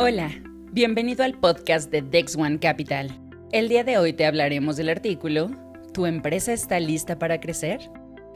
Hola, bienvenido al podcast de Dex One Capital. El día de hoy te hablaremos del artículo ¿Tu empresa está lista para crecer?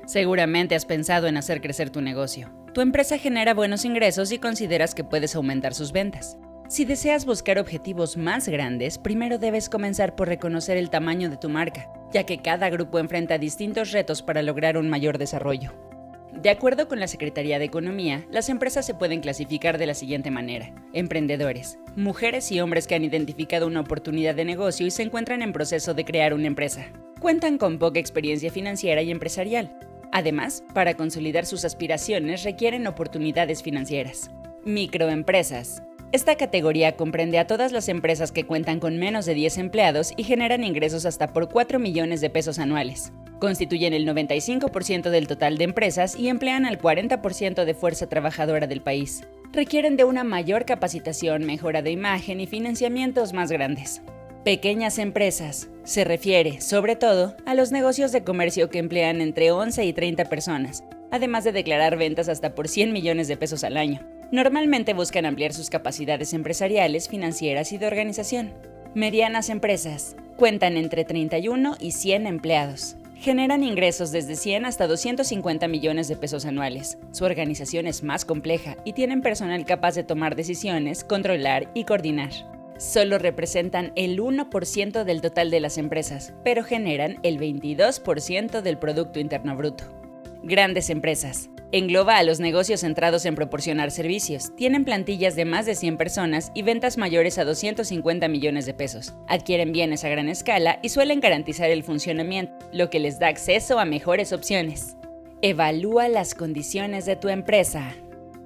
Seguramente has pensado en hacer crecer tu negocio. Tu empresa genera buenos ingresos y consideras que puedes aumentar sus ventas. Si deseas buscar objetivos más grandes, primero debes comenzar por reconocer el tamaño de tu marca, ya que cada grupo enfrenta distintos retos para lograr un mayor desarrollo. De acuerdo con la Secretaría de Economía, las empresas se pueden clasificar de la siguiente manera. Emprendedores, mujeres y hombres que han identificado una oportunidad de negocio y se encuentran en proceso de crear una empresa. Cuentan con poca experiencia financiera y empresarial. Además, para consolidar sus aspiraciones requieren oportunidades financieras. Microempresas. Esta categoría comprende a todas las empresas que cuentan con menos de 10 empleados y generan ingresos hasta por 4 millones de pesos anuales. Constituyen el 95% del total de empresas y emplean al 40% de fuerza trabajadora del país. Requieren de una mayor capacitación, mejora de imagen y financiamientos más grandes. Pequeñas empresas. Se refiere, sobre todo, a los negocios de comercio que emplean entre 11 y 30 personas, además de declarar ventas hasta por 100 millones de pesos al año. Normalmente buscan ampliar sus capacidades empresariales, financieras y de organización. Medianas empresas. Cuentan entre 31 y 100 empleados. Generan ingresos desde 100 hasta 250 millones de pesos anuales. Su organización es más compleja y tienen personal capaz de tomar decisiones, controlar y coordinar. Solo representan el 1% del total de las empresas, pero generan el 22% del Producto Interno Bruto. Grandes empresas. Engloba a los negocios centrados en proporcionar servicios. Tienen plantillas de más de 100 personas y ventas mayores a 250 millones de pesos. Adquieren bienes a gran escala y suelen garantizar el funcionamiento, lo que les da acceso a mejores opciones. Evalúa las condiciones de tu empresa.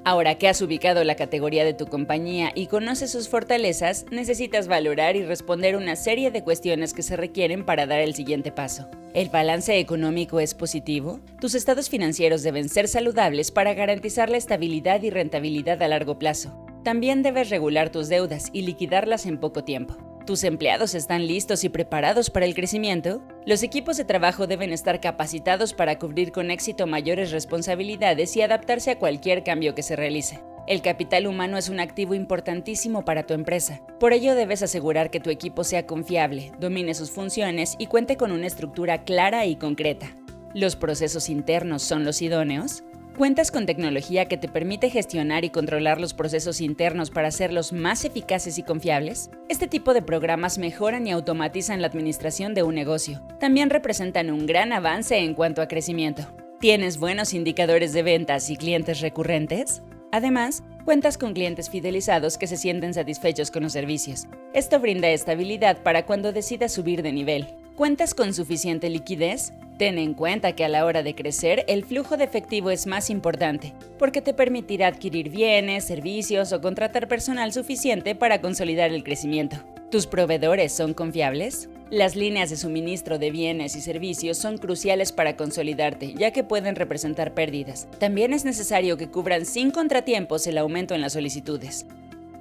Ahora que has ubicado la categoría de tu compañía y conoces sus fortalezas, necesitas valorar y responder una serie de cuestiones que se requieren para dar el siguiente paso. ¿El balance económico es positivo? Tus estados financieros deben ser saludables para garantizar la estabilidad y rentabilidad a largo plazo. También debes regular tus deudas y liquidarlas en poco tiempo. ¿Tus empleados están listos y preparados para el crecimiento? Los equipos de trabajo deben estar capacitados para cubrir con éxito mayores responsabilidades y adaptarse a cualquier cambio que se realice. El capital humano es un activo importantísimo para tu empresa. Por ello debes asegurar que tu equipo sea confiable, domine sus funciones y cuente con una estructura clara y concreta. ¿Los procesos internos son los idóneos? ¿Cuentas con tecnología que te permite gestionar y controlar los procesos internos para hacerlos más eficaces y confiables? Este tipo de programas mejoran y automatizan la administración de un negocio. También representan un gran avance en cuanto a crecimiento. ¿Tienes buenos indicadores de ventas y clientes recurrentes? Además, cuentas con clientes fidelizados que se sienten satisfechos con los servicios. Esto brinda estabilidad para cuando decidas subir de nivel. ¿Cuentas con suficiente liquidez? Ten en cuenta que a la hora de crecer el flujo de efectivo es más importante, porque te permitirá adquirir bienes, servicios o contratar personal suficiente para consolidar el crecimiento. ¿Tus proveedores son confiables? Las líneas de suministro de bienes y servicios son cruciales para consolidarte, ya que pueden representar pérdidas. También es necesario que cubran sin contratiempos el aumento en las solicitudes.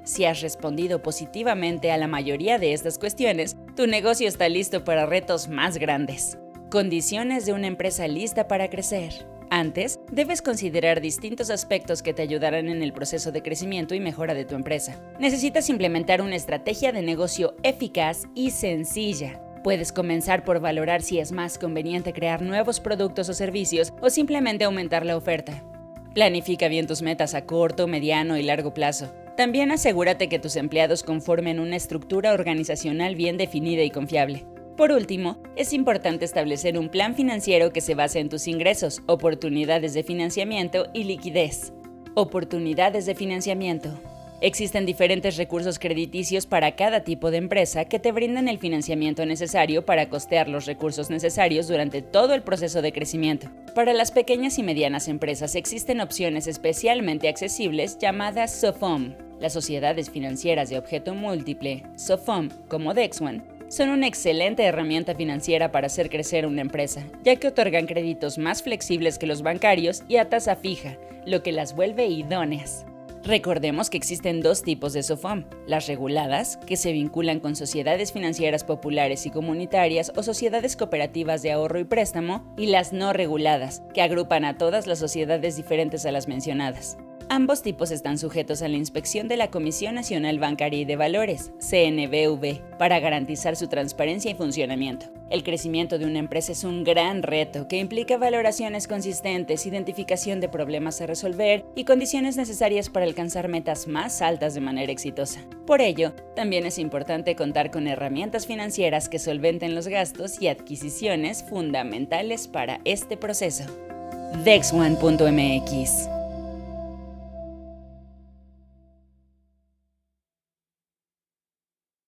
Si has respondido positivamente a la mayoría de estas cuestiones, tu negocio está listo para retos más grandes. Condiciones de una empresa lista para crecer. Antes, debes considerar distintos aspectos que te ayudarán en el proceso de crecimiento y mejora de tu empresa. Necesitas implementar una estrategia de negocio eficaz y sencilla. Puedes comenzar por valorar si es más conveniente crear nuevos productos o servicios o simplemente aumentar la oferta. Planifica bien tus metas a corto, mediano y largo plazo. También asegúrate que tus empleados conformen una estructura organizacional bien definida y confiable. Por último, es importante establecer un plan financiero que se base en tus ingresos, oportunidades de financiamiento y liquidez. Oportunidades de financiamiento. Existen diferentes recursos crediticios para cada tipo de empresa que te brindan el financiamiento necesario para costear los recursos necesarios durante todo el proceso de crecimiento. Para las pequeñas y medianas empresas existen opciones especialmente accesibles llamadas SOFOM. Las sociedades financieras de objeto múltiple, SOFOM, como DexOne, son una excelente herramienta financiera para hacer crecer una empresa, ya que otorgan créditos más flexibles que los bancarios y a tasa fija, lo que las vuelve idóneas. Recordemos que existen dos tipos de SOFOM, las reguladas, que se vinculan con sociedades financieras populares y comunitarias o sociedades cooperativas de ahorro y préstamo, y las no reguladas, que agrupan a todas las sociedades diferentes a las mencionadas. Ambos tipos están sujetos a la inspección de la Comisión Nacional Bancaria y de Valores, CNBV, para garantizar su transparencia y funcionamiento. El crecimiento de una empresa es un gran reto que implica valoraciones consistentes, identificación de problemas a resolver y condiciones necesarias para alcanzar metas más altas de manera exitosa. Por ello, también es importante contar con herramientas financieras que solventen los gastos y adquisiciones fundamentales para este proceso. DexOne.mx